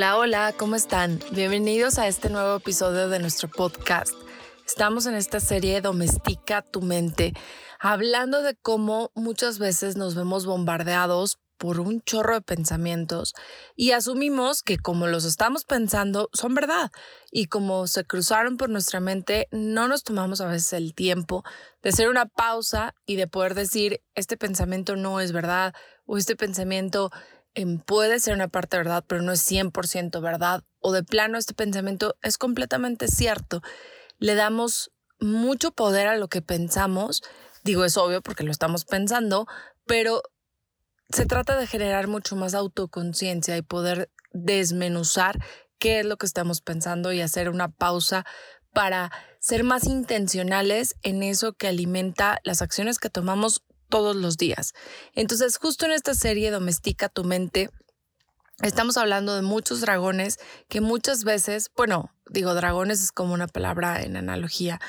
Hola, hola, ¿cómo están? Bienvenidos a este nuevo episodio de nuestro podcast. Estamos en esta serie Domestica tu mente, hablando de cómo muchas veces nos vemos bombardeados por un chorro de pensamientos y asumimos que como los estamos pensando son verdad y como se cruzaron por nuestra mente no nos tomamos a veces el tiempo de hacer una pausa y de poder decir este pensamiento no es verdad o este pensamiento puede ser una parte verdad, pero no es 100% verdad, o de plano este pensamiento es completamente cierto. Le damos mucho poder a lo que pensamos, digo es obvio porque lo estamos pensando, pero se trata de generar mucho más autoconciencia y poder desmenuzar qué es lo que estamos pensando y hacer una pausa para ser más intencionales en eso que alimenta las acciones que tomamos todos los días. Entonces, justo en esta serie Domestica tu mente, estamos hablando de muchos dragones que muchas veces, bueno, digo dragones es como una palabra en analogía,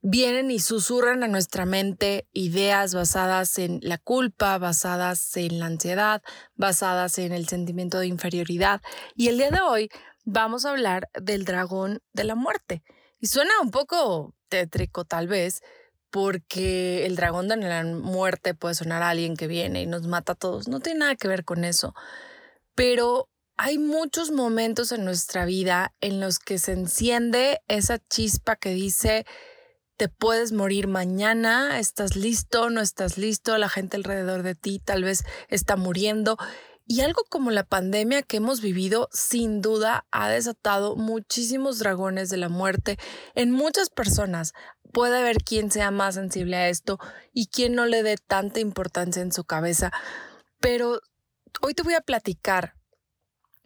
vienen y susurran a nuestra mente ideas basadas en la culpa, basadas en la ansiedad, basadas en el sentimiento de inferioridad. Y el día de hoy vamos a hablar del dragón de la muerte. Y suena un poco tétrico tal vez, porque el dragón de la muerte puede sonar a alguien que viene y nos mata a todos. No tiene nada que ver con eso. Pero hay muchos momentos en nuestra vida en los que se enciende esa chispa que dice, te puedes morir mañana, estás listo, no estás listo, la gente alrededor de ti tal vez está muriendo. Y algo como la pandemia que hemos vivido sin duda ha desatado muchísimos dragones de la muerte en muchas personas puede haber quien sea más sensible a esto y quien no le dé tanta importancia en su cabeza. Pero hoy te voy a platicar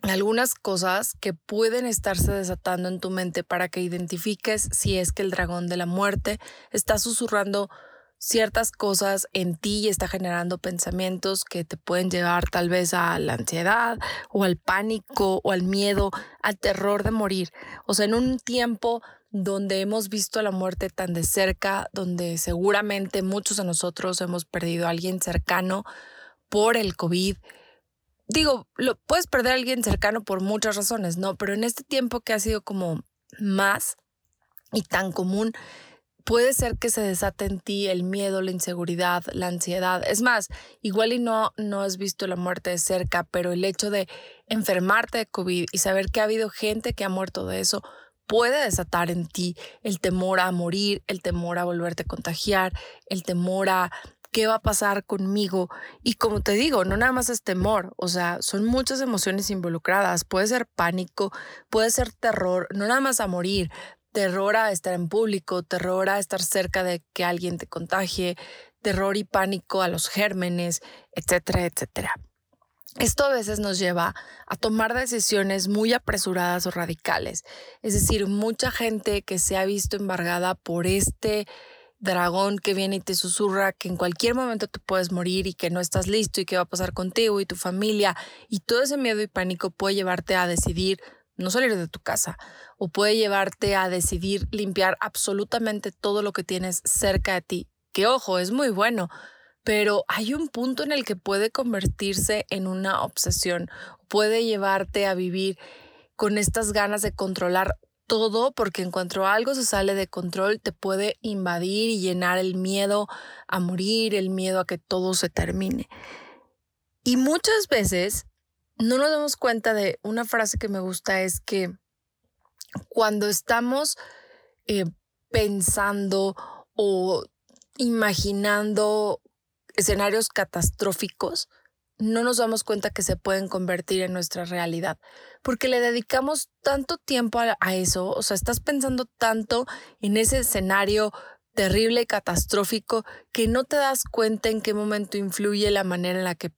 algunas cosas que pueden estarse desatando en tu mente para que identifiques si es que el dragón de la muerte está susurrando ciertas cosas en ti y está generando pensamientos que te pueden llevar tal vez a la ansiedad o al pánico o al miedo, al terror de morir. O sea, en un tiempo donde hemos visto la muerte tan de cerca, donde seguramente muchos de nosotros hemos perdido a alguien cercano por el COVID. Digo, lo, puedes perder a alguien cercano por muchas razones, ¿no? Pero en este tiempo que ha sido como más y tan común, puede ser que se desate en ti el miedo, la inseguridad, la ansiedad. Es más, igual y no, no has visto la muerte de cerca, pero el hecho de enfermarte de COVID y saber que ha habido gente que ha muerto de eso, puede desatar en ti el temor a morir, el temor a volverte a contagiar, el temor a qué va a pasar conmigo. Y como te digo, no nada más es temor, o sea, son muchas emociones involucradas. Puede ser pánico, puede ser terror, no nada más a morir, terror a estar en público, terror a estar cerca de que alguien te contagie, terror y pánico a los gérmenes, etcétera, etcétera. Esto a veces nos lleva a tomar decisiones muy apresuradas o radicales. Es decir, mucha gente que se ha visto embargada por este dragón que viene y te susurra que en cualquier momento tú puedes morir y que no estás listo y qué va a pasar contigo y tu familia y todo ese miedo y pánico puede llevarte a decidir no salir de tu casa o puede llevarte a decidir limpiar absolutamente todo lo que tienes cerca de ti. Que ojo, es muy bueno, pero hay un punto en el que puede convertirse en una obsesión, puede llevarte a vivir con estas ganas de controlar todo, porque en cuanto algo se sale de control, te puede invadir y llenar el miedo a morir, el miedo a que todo se termine. Y muchas veces no nos damos cuenta de una frase que me gusta, es que cuando estamos eh, pensando o imaginando escenarios catastróficos, no nos damos cuenta que se pueden convertir en nuestra realidad, porque le dedicamos tanto tiempo a, eso, o sea, estás pensando tanto en ese escenario terrible y catastrófico que no te das cuenta en qué momento influye la manera en la que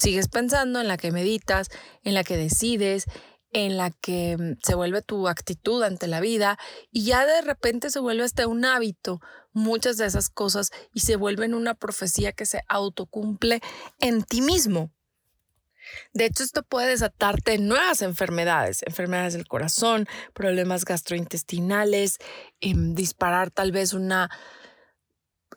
sigues pensando, en la que meditas, en la que decides, en la que mm, se vuelve tu actitud ante la vida y ya de repente se vuelve hasta un hábito muchas de esas cosas y se vuelven una profecía que se autocumple en ti mismo. De hecho, esto puede desatarte nuevas enfermedades, enfermedades del corazón, problemas gastrointestinales, em, disparar tal vez una...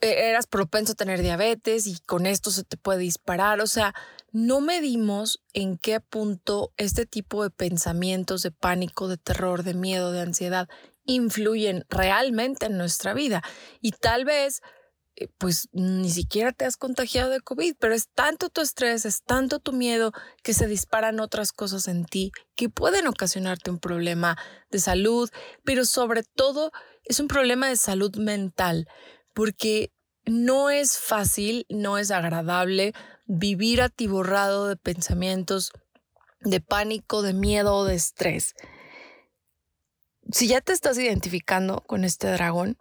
E-, eras propenso a tener diabetes y con esto se te puede disparar. O sea, no medimos en qué punto este tipo de pensamientos de pánico, de terror, de miedo, de ansiedad influyen realmente en nuestra vida. Y tal vez, eh, pues ni siquiera te has contagiado de COVID, pero es tanto tu estrés, es tanto tu miedo que se disparan otras cosas en ti que pueden ocasionarte un problema de salud, pero sobre todo es un problema de salud mental, porque no es fácil, no es agradable vivir atiborrado de pensamientos de pánico, de miedo, de estrés. Si ya te estás identificando con este dragón,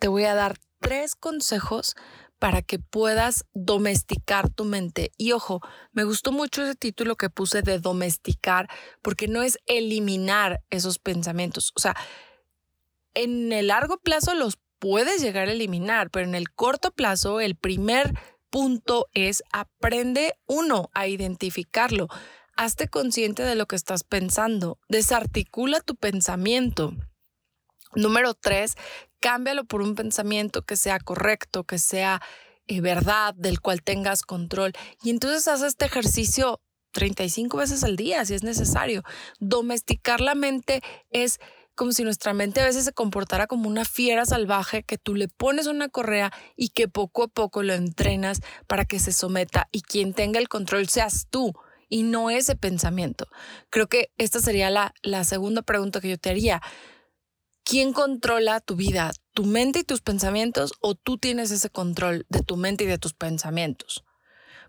te voy a dar tres consejos para que puedas domesticar tu mente. Y ojo, me gustó mucho ese título que puse de domesticar, porque no es eliminar esos pensamientos. O sea, en el largo plazo los puedes llegar a eliminar, pero en el corto plazo el primer punto es aprende uno a identificarlo. Hazte consciente de lo que estás pensando. Desarticula tu pensamiento. Número tres, cámbialo por un pensamiento que sea correcto, que sea eh, verdad, del cual tengas control. Y entonces haz este ejercicio 35 veces al día si es necesario. Domesticar la mente es como si nuestra mente a veces se comportara como una fiera salvaje que tú le pones una correa y que poco a poco lo entrenas para que se someta y quien tenga el control seas tú y no ese pensamiento. Creo que esta sería la, la segunda pregunta que yo te haría. ¿Quién controla tu vida? ¿Tu mente y tus pensamientos o tú tienes ese control de tu mente y de tus pensamientos?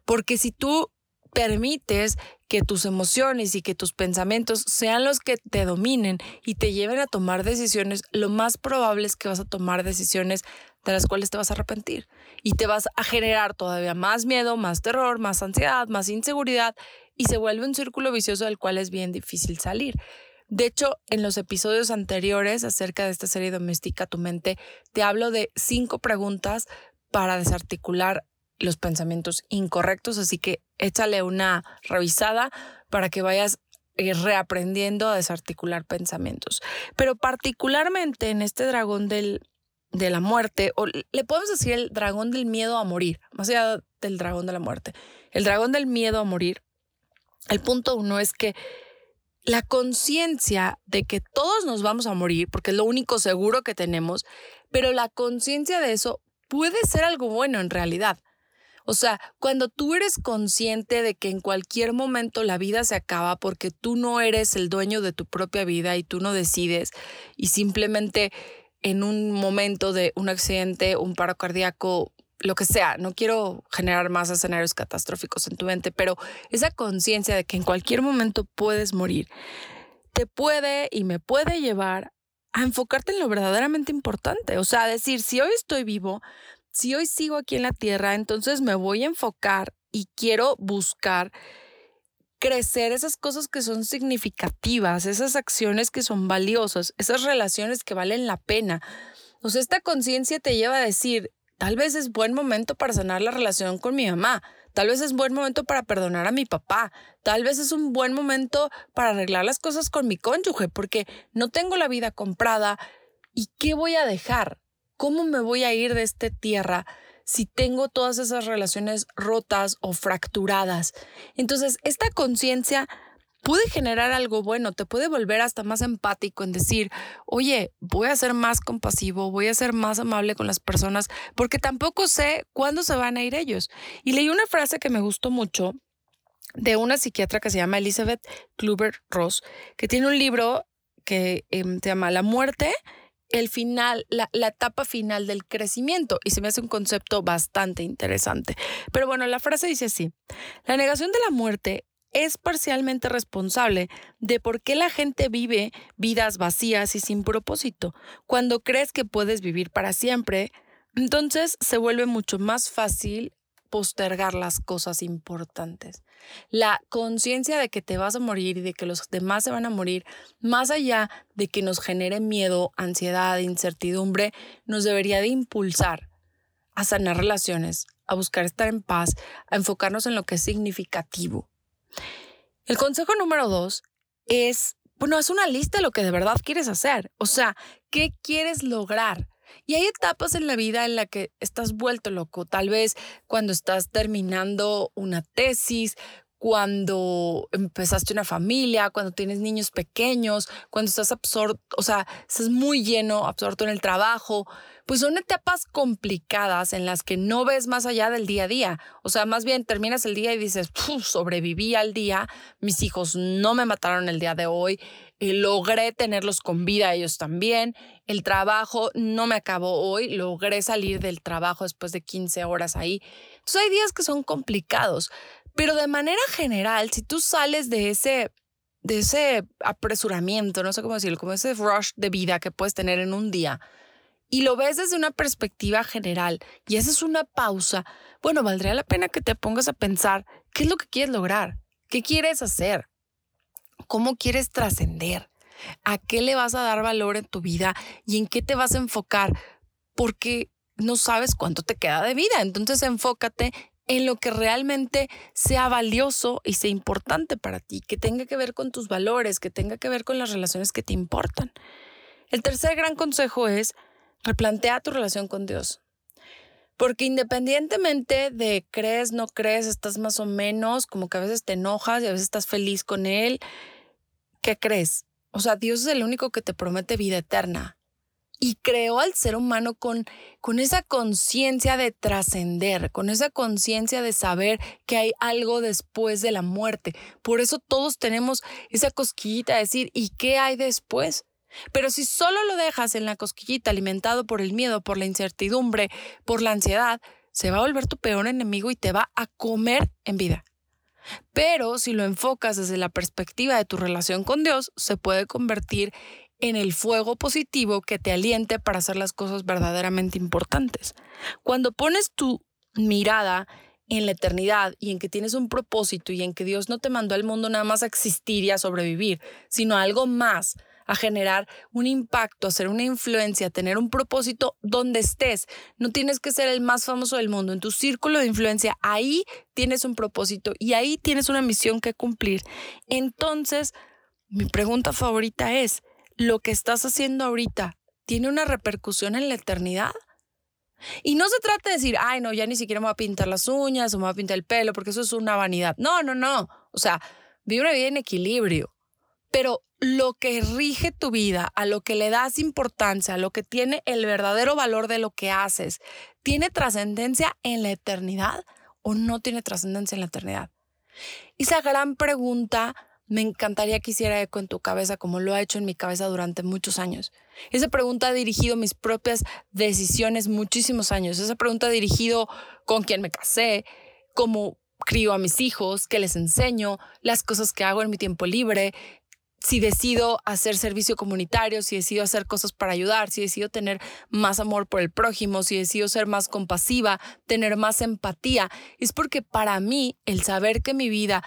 Porque si tú permites que tus emociones y que tus pensamientos sean los que te dominen y te lleven a tomar decisiones, lo más probable es que vas a tomar decisiones de las cuales te vas a arrepentir y te vas a generar todavía más miedo, más terror, más ansiedad, más inseguridad y se vuelve un círculo vicioso del cual es bien difícil salir. De hecho, en los episodios anteriores acerca de esta serie Domestica tu mente, te hablo de cinco preguntas para desarticular los pensamientos incorrectos, así que échale una revisada para que vayas eh, reaprendiendo a desarticular pensamientos. Pero particularmente en este dragón del, de la muerte, o le podemos decir el dragón del miedo a morir, más allá del dragón de la muerte, el dragón del miedo a morir, el punto uno es que la conciencia de que todos nos vamos a morir, porque es lo único seguro que tenemos, pero la conciencia de eso puede ser algo bueno en realidad. O sea, cuando tú eres consciente de que en cualquier momento la vida se acaba porque tú no eres el dueño de tu propia vida y tú no decides y simplemente en un momento de un accidente, un paro cardíaco, lo que sea, no quiero generar más escenarios catastróficos en tu mente, pero esa conciencia de que en cualquier momento puedes morir, te puede y me puede llevar a enfocarte en lo verdaderamente importante. O sea, decir, si hoy estoy vivo, si hoy sigo aquí en la tierra, entonces me voy a enfocar y quiero buscar crecer esas cosas que son significativas, esas acciones que son valiosas, esas relaciones que valen la pena. O sea, esta conciencia te lleva a decir, tal vez es buen momento para sanar la relación con mi mamá, tal vez es buen momento para perdonar a mi papá, tal vez es un buen momento para arreglar las cosas con mi cónyuge, porque no tengo la vida comprada. ¿Y qué voy a dejar? ¿Cómo me voy a ir de esta tierra si tengo todas esas relaciones rotas o fracturadas? Entonces, esta conciencia puede generar algo bueno, te puede volver hasta más empático en decir, oye, voy a ser más compasivo, voy a ser más amable con las personas, porque tampoco sé cuándo se van a ir ellos. Y leí una frase que me gustó mucho de una psiquiatra que se llama Elizabeth Kluber Ross, que tiene un libro que em, se llama La muerte el final, la, etapa final del crecimiento y se me hace un concepto bastante interesante. Pero bueno, la frase dice así, la negación de la muerte es parcialmente responsable de por qué la gente vive vidas vacías y sin propósito. Cuando crees que puedes vivir para siempre, entonces se vuelve mucho más fácil postergar las cosas importantes. La conciencia de que te vas a morir y de que los demás se van a morir, más allá de que nos genere miedo, ansiedad, incertidumbre, nos debería de impulsar a sanar relaciones, a buscar estar en paz, a enfocarnos en lo que es significativo. El consejo número dos es, bueno, es una lista de lo que de verdad quieres hacer. O sea, ¿qué quieres lograr? Y hay etapas en la vida en la que estás vuelto loco, tal vez cuando estás terminando una tesis, cuando empezaste una familia, cuando tienes niños pequeños, cuando estás absorto, o sea, estás muy lleno, absorto en el trabajo, pues son etapas complicadas en las que no ves más allá del día a día. O sea, más bien terminas el día y dices, sobreviví al día, mis hijos no me mataron el día de hoy, y logré tenerlos con vida ellos también, el trabajo no me acabó hoy, logré salir del trabajo después de 15 horas ahí. Entonces hay días que son complicados, pero de manera general, si tú sales de ese de ese apresuramiento, no sé cómo decirlo, como ese rush de vida que puedes tener en un día, y lo ves desde una perspectiva general y esa es una pausa, bueno, valdría la pena que te pongas a pensar qué es lo que quieres lograr, qué quieres hacer, cómo quieres trascender, a qué le vas a dar valor en tu vida y en qué te vas a enfocar, porque no sabes cuánto te queda de vida. Entonces enfócate en lo que realmente sea valioso y sea importante para ti, que tenga que ver con tus valores, que tenga que ver con las relaciones que te importan. El tercer gran consejo es replantea tu relación con Dios. Porque independientemente de crees, no crees, estás más o menos, como que a veces te enojas y a veces estás feliz con Él, ¿qué crees? O sea, Dios es el único que te promete vida eterna y creó al ser humano con, con esa conciencia de trascender, con esa conciencia de saber que hay algo después de la muerte. Por eso todos tenemos esa cosquillita de decir, ¿y qué hay después? Pero si solo lo dejas en la cosquillita alimentado por el miedo, por la incertidumbre, por la ansiedad, se va a volver tu peor enemigo y te va a comer en vida. Pero si lo enfocas desde la perspectiva de tu relación con Dios, se puede convertir en el fuego positivo que te aliente para hacer las cosas verdaderamente importantes. Cuando pones tu mirada en la eternidad y en que tienes un propósito y en que Dios no te mandó al mundo nada más a existir y a sobrevivir, sino algo más, a generar un impacto, a hacer una influencia, a tener un propósito donde estés. No tienes que ser el más famoso del mundo. En tu círculo de influencia, ahí tienes un propósito y ahí tienes una misión que cumplir. Entonces, mi pregunta favorita es, lo que estás haciendo ahorita tiene una repercusión en la eternidad? Y no se trata de decir, ay, no, ya ni siquiera me voy a pintar las uñas o me voy a pintar el pelo, porque eso es una vanidad. No, no, no. O sea, vive una vida en equilibrio. Pero lo que rige tu vida, a lo que le das importancia, a lo que tiene el verdadero valor de lo que haces, ¿tiene trascendencia en la eternidad o no tiene trascendencia en la eternidad? Esa gran pregunta me encantaría que hiciera eco en tu cabeza como lo ha hecho en mi cabeza durante muchos años. Esa pregunta ha dirigido mis propias decisiones muchísimos años. Esa pregunta ha dirigido con quién me casé, cómo crío a mis hijos, qué les enseño, las cosas que hago en mi tiempo libre, si decido hacer servicio comunitario, si decido hacer cosas para ayudar, si decido tener más amor por el prójimo, si decido ser más compasiva, tener más empatía, es porque para mí el saber que mi vida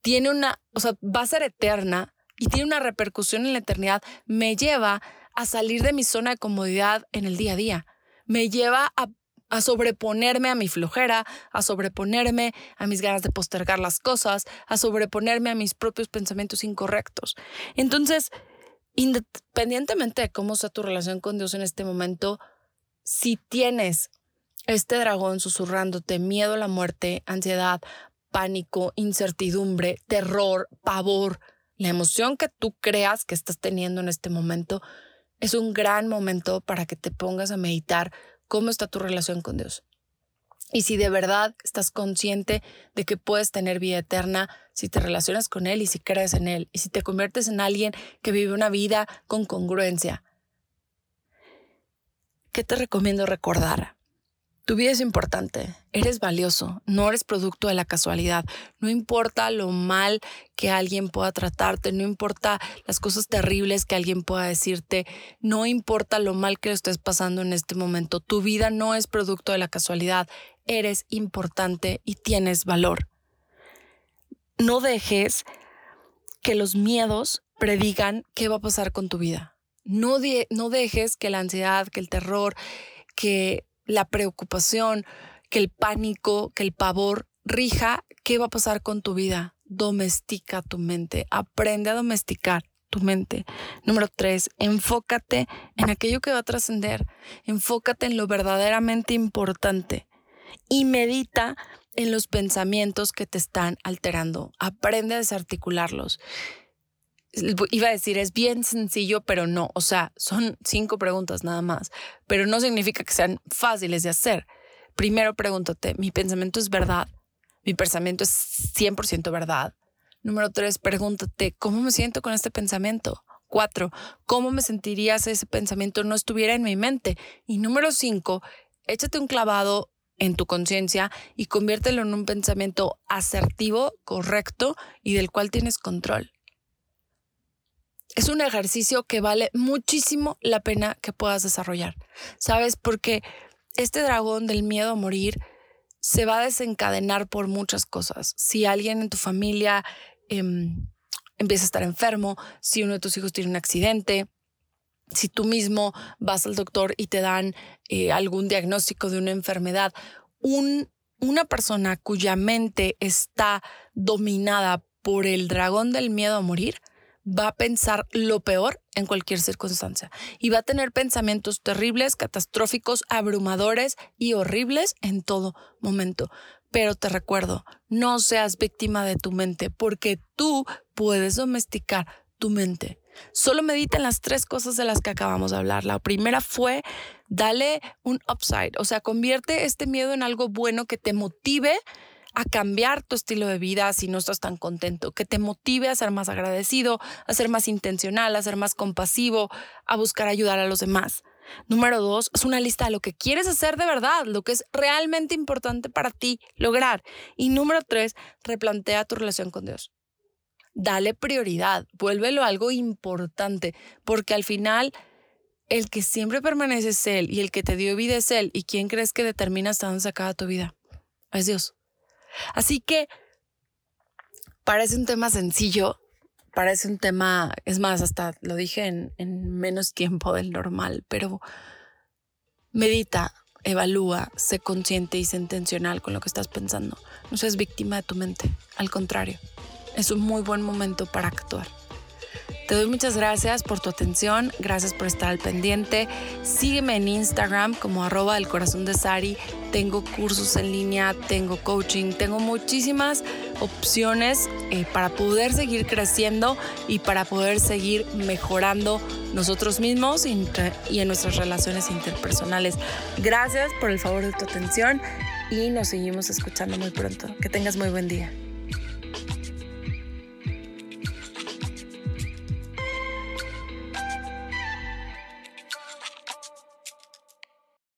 tiene una, o sea, va a ser eterna y tiene una repercusión en la eternidad, me lleva a salir de mi zona de comodidad en el día a día. Me lleva a, a sobreponerme a mi flojera, a sobreponerme a mis ganas de postergar las cosas, a sobreponerme a mis propios pensamientos incorrectos. Entonces, independientemente de cómo sea tu relación con Dios en este momento, si tienes este dragón susurrándote miedo a la muerte, ansiedad, pánico, incertidumbre, terror, pavor, la emoción que tú creas que estás teniendo en este momento, es un gran momento para que te pongas a meditar cómo está tu relación con Dios. Y si de verdad estás consciente de que puedes tener vida eterna, si te relacionas con Él y si crees en Él, y si te conviertes en alguien que vive una vida con congruencia. ¿Qué te recomiendo recordar? Tu vida es importante, eres valioso, no eres producto de la casualidad. No importa lo mal que alguien pueda tratarte, no importa las cosas terribles que alguien pueda decirte, no importa lo mal que estés pasando en este momento. Tu vida no es producto de la casualidad, eres importante y tienes valor. No dejes que los miedos predigan qué va a pasar con tu vida. No, no dejes que la ansiedad, que el terror, que la preocupación, que el pánico, que el pavor rija qué va a pasar con tu vida. Domestica tu mente, aprende a domesticar tu mente. Número tres, enfócate en aquello que va a trascender, enfócate en lo verdaderamente importante y medita en los pensamientos que te están alterando. Aprende a desarticularlos iba a decir, es bien sencillo, pero no. O sea, son cinco preguntas nada más, pero no significa que sean fáciles de hacer. Primero pregúntate, ¿mi pensamiento es verdad? ¿Mi pensamiento es 100% verdad? Número tres, pregúntate, ¿cómo me siento con este pensamiento? Cuatro, ¿cómo me sentiría si ese pensamiento no estuviera en mi mente? Y número cinco, échate un clavado en tu conciencia y conviértelo en un pensamiento asertivo, correcto y del cual tienes control es un ejercicio que vale muchísimo la pena que puedas desarrollar. ¿Sabes? Porque este dragón del miedo a morir se va a desencadenar por muchas cosas. Si alguien en tu familia em, empieza a estar enfermo, si uno de tus hijos tiene un accidente, si tú mismo vas al doctor y te dan eh, algún diagnóstico de una enfermedad, una persona cuya mente está dominada por el dragón del miedo a morir, va a pensar lo peor en cualquier circunstancia y va a tener pensamientos terribles, catastróficos, abrumadores y horribles en todo momento. Pero te recuerdo, no seas víctima de tu mente porque tú puedes domesticar tu mente. Solo medita en las tres cosas de las que acabamos de hablar. La primera fue, dale un upside, o sea, convierte este miedo en algo bueno que te motive a cambiar tu estilo de vida si no estás tan contento, que te motive a ser más agradecido, a ser más intencional, a ser más compasivo, a buscar ayudar a los demás. Número dos, es una lista de lo que quieres hacer de verdad, lo que es realmente importante para ti lograr. Y número tres, replantea tu relación con Dios. Dale prioridad, vuélvelo algo importante, porque al final el que siempre permanece es Él y el que te dio vida es Él. ¿Y quién crees que determina hasta dónde se tu vida? Es Dios. Así que parece un tema sencillo, parece un tema, es más, hasta lo dije en, menos tiempo del normal, pero medita, evalúa, sé consciente y sé intencional con lo que estás pensando. No seas víctima de tu mente, al contrario, es un muy buen momento para actuar. Te doy muchas gracias por tu atención, gracias por estar al pendiente. Sígueme en Instagram como arroba del corazón de Sari. Tengo cursos en línea, tengo coaching, tengo muchísimas opciones eh, para poder seguir creciendo y para poder seguir mejorando nosotros mismos y en nuestras relaciones interpersonales. Gracias por el favor de tu atención y nos seguimos escuchando muy pronto. Que tengas muy buen día.